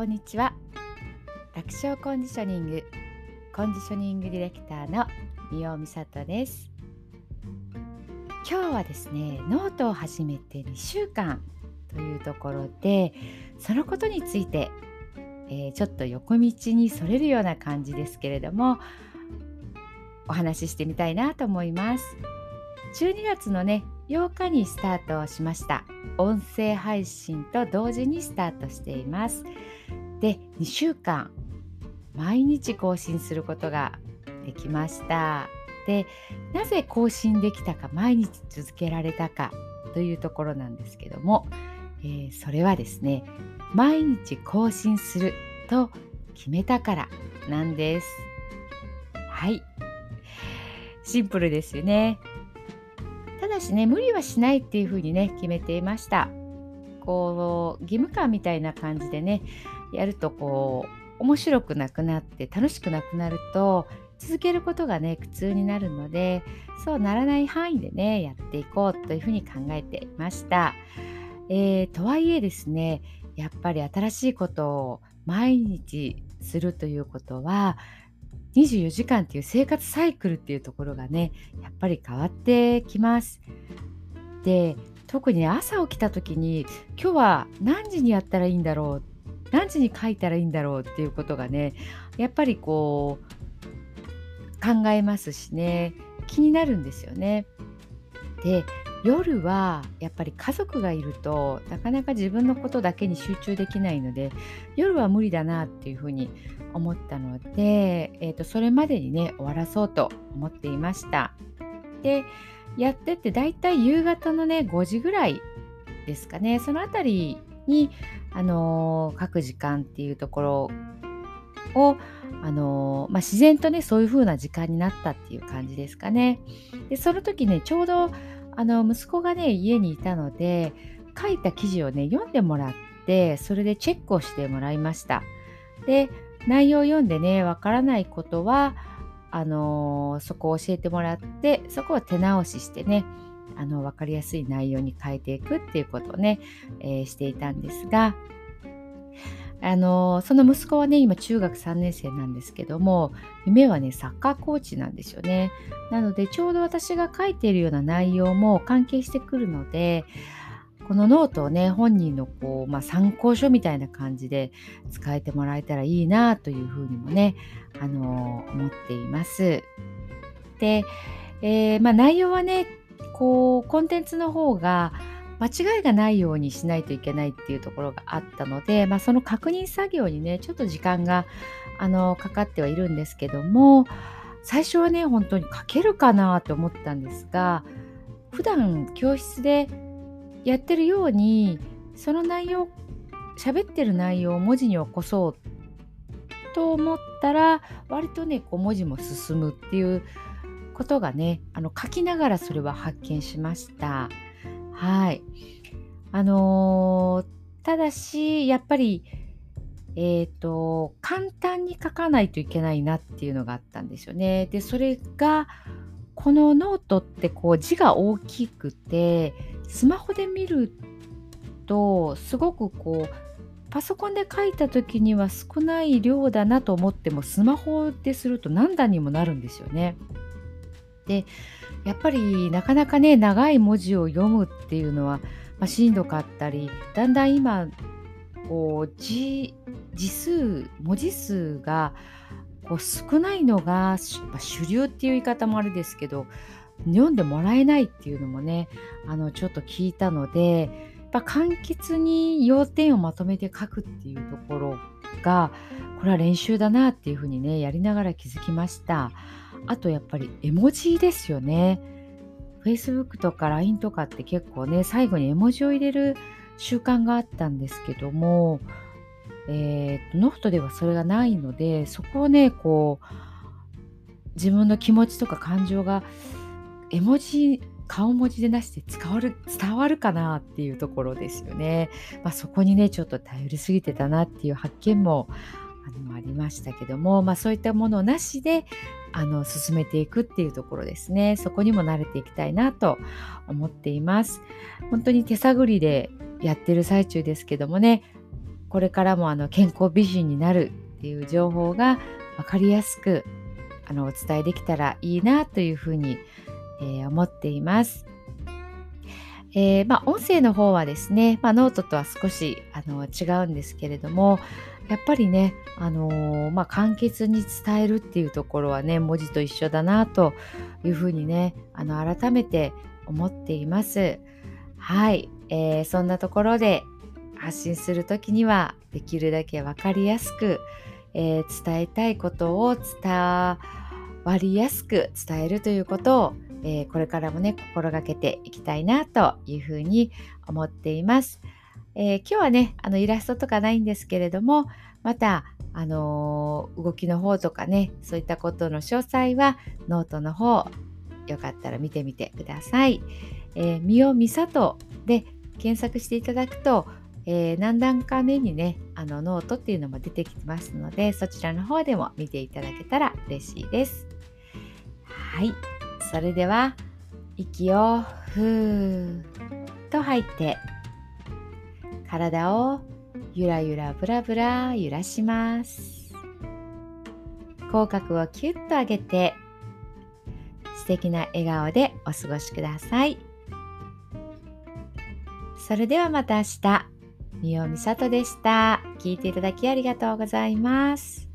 こんにちは。楽勝コンディショニング。コンディショニングディレクターの三尾美里です。今日はですねノートを始めて2週間というところでそのことについて、えー、ちょっと横道にそれるような感じですけれどもお話ししてみたいなと思います。12月のね8日にスタートをしました。音声配信と同時にスタートしています。で2週間毎日更新することができました。でなぜ更新できたか毎日続けられたかというところなんですけども、えー、それはですね毎日更新すると決めたからなんです。はい。シンプルですよね。だしね無理はしないっていうふうにね決めていましたこう義務感みたいな感じでねやるとこう面白くなくなって楽しくなくなると続けることがね苦痛になるのでそうならない範囲でねやっていこうというふうに考えていました。えー、とはいえですねやっぱり新しいことを毎日するということは24時間っていう生活サイクルっていうところがねやっぱり変わってきます。で特に朝起きた時に今日は何時にやったらいいんだろう何時に書いたらいいんだろうっていうことがねやっぱりこう考えますしね気になるんですよね。で夜はやっぱり家族がいるとなかなか自分のことだけに集中できないので夜は無理だなっていうふうに思ったので、えー、とそれまでにね終わらそうと思っていました。でやってってだいたい夕方のね5時ぐらいですかねその辺りに、あのー、書く時間っていうところを、あのー、まあ、自然とねそういう風な時間になったっていう感じですかね。でその時ねちょうどあの息子がね家にいたので書いた記事をね読んでもらってそれでチェックをしてもらいました。で内容を読んでねわからないことはあの、そこを教えてもらってそこを手直ししてねあの分かりやすい内容に変えていくっていうことをね、えー、していたんですがあのその息子はね今中学3年生なんですけども夢はねサッカーコーチなんですよねなのでちょうど私が書いているような内容も関係してくるのでこのノートをね本人のこう、まあ、参考書みたいな感じで使えてもらえたらいいなというふうにもね、あの思っています。で、えー、まあ、内容はねこうコンテンツの方が間違いがないようにしないといけないっていうところがあったので、まあ、その確認作業にねちょっと時間があのかかってはいるんですけども最初はね本当に書けるかなと思ったんですが普段教室でやってるようにその内容喋ってる内容を文字に起こそうと思ったら割とねこう文字も進むっていうことがねあの書きながらそれは発見しました。はい。あのー、ただし、やっぱり、えっ、ー、と、簡単に書かないといけないなっていうのがあったんですよね。で、それが、このノートってこう字が大きくて、スマホで見ると、すごくこう、パソコンで書いた時には少ない量だなと思ってもスマホですると何段にもなるんですよね。でやっぱりなかなかね長い文字を読むっていうのは、まあ、しんどかったりだんだん今こう字字数文字数がこう少ないのが、まあ、主流っていう言い方もあれですけど読んでもらえないっていうのもねあのちょっと聞いたのでやっぱ簡潔に要点をまとめて書くっていうところがこれは練習だなっていうふうにねやりながら気づきました。あとやっぱり絵文字ですよね。Facebook とか LINE とかって結構ね最後に絵文字を入れる習慣があったんですけども、えー、ノートではそれがないのでそこをねこう自分の気持ちとか感情が絵文字顔文字でなしで伝わる伝わるかなっていうところですよね。まあ、そこにねちょっと頼りすぎてたなっていう発見もあのありましたけども、まあ、そういったものなしであの進めていくっていうところですねそこにも慣れていきたいなと思っています本当に手探りでやってる最中ですけどもねこれからもあの健康美人になるっていう情報が分かりやすくあのお伝えできたらいいなというふうに、えー、思っています。えー、まあ、音声の方はですね、まあ、ノートとは少しあの違うんですけれどもやっぱりね、あのー、まあ、簡潔に伝えるっていうところはね文字と一緒だなというふうにねあの改めて思っています。はい、えー、そんなところで発信する時にはできるだけ分かりやすく、えー、伝えたいことを伝わりやすく伝えるということを、えー、これからもね心がけていきたいなというふうに思っています。えー、今日はねあのイラストとかないんですけれどもまたあの動きの方とかねそういったことの詳細はノートの方よかったら見てみてください。えー、みおみさとで検索していただくとえー、何段か目にねあのノートっていうのも出てきますのでそちらの方でも見ていただけたら嬉しいです。はいそれでは息をふーっと吐いて体をゆらゆらぶらぶら揺らします。口角をキュッと上げて素敵な笑顔でお過ごしください。それではまた明日。みおみさとでした。聞いていただきありがとうございます。